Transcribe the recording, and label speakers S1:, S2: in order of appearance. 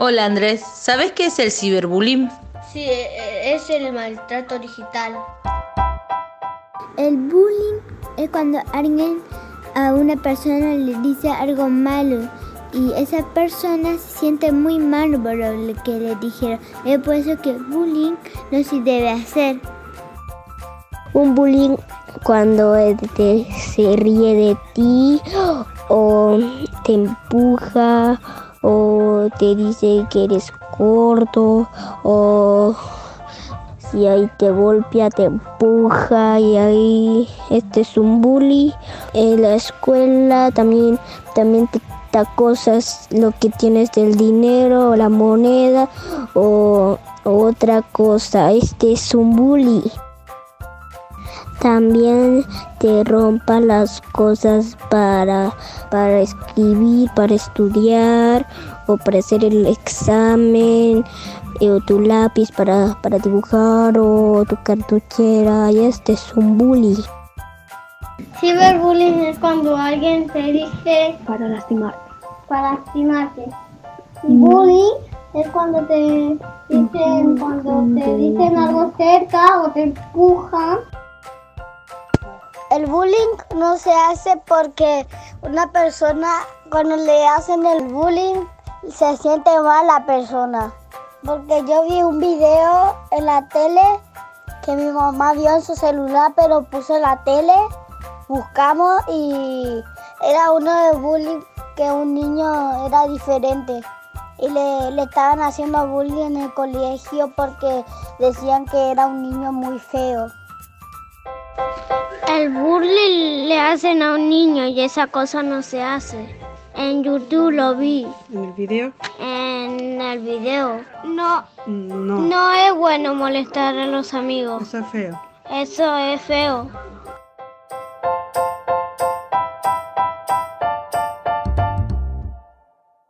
S1: Hola Andrés, ¿sabes qué es el ciberbullying?
S2: Sí, e- es el maltrato digital.
S3: El bullying es cuando alguien a una persona le dice algo malo y esa persona se siente muy mal por lo que le dijeron. Es por eso que bullying no se debe hacer.
S4: Un bullying cuando te- se ríe de ti o te empuja o te dice que eres corto o si ahí te golpea, te empuja y ahí este es un bully. En la escuela también, también te cosas, lo que tienes del dinero o la moneda o, o otra cosa. Este es un bully. También te rompa las cosas para, para escribir, para estudiar o para hacer el examen, eh, o tu lápiz para, para dibujar o tu cartuchera. Y este es un bully.
S2: Ciberbullying es cuando alguien te dice
S4: Para lastimarte.
S2: para lastimarte. Y bullying es cuando te dicen, cuando te dicen algo cerca o te empujan.
S3: El bullying no se hace porque una persona cuando le hacen el bullying se siente mal la persona. Porque yo vi un video en la tele que mi mamá vio en su celular pero puso la tele, buscamos y era uno de bullying que un niño era diferente y le, le estaban haciendo bullying en el colegio porque decían que era un niño muy feo.
S5: El bullying le hacen a un niño y esa cosa no se hace. En YouTube lo vi,
S6: ¿En el video?
S5: en el video. No,
S6: No.
S5: no es bueno molestar a los amigos.
S6: Eso es feo.
S5: Eso es feo.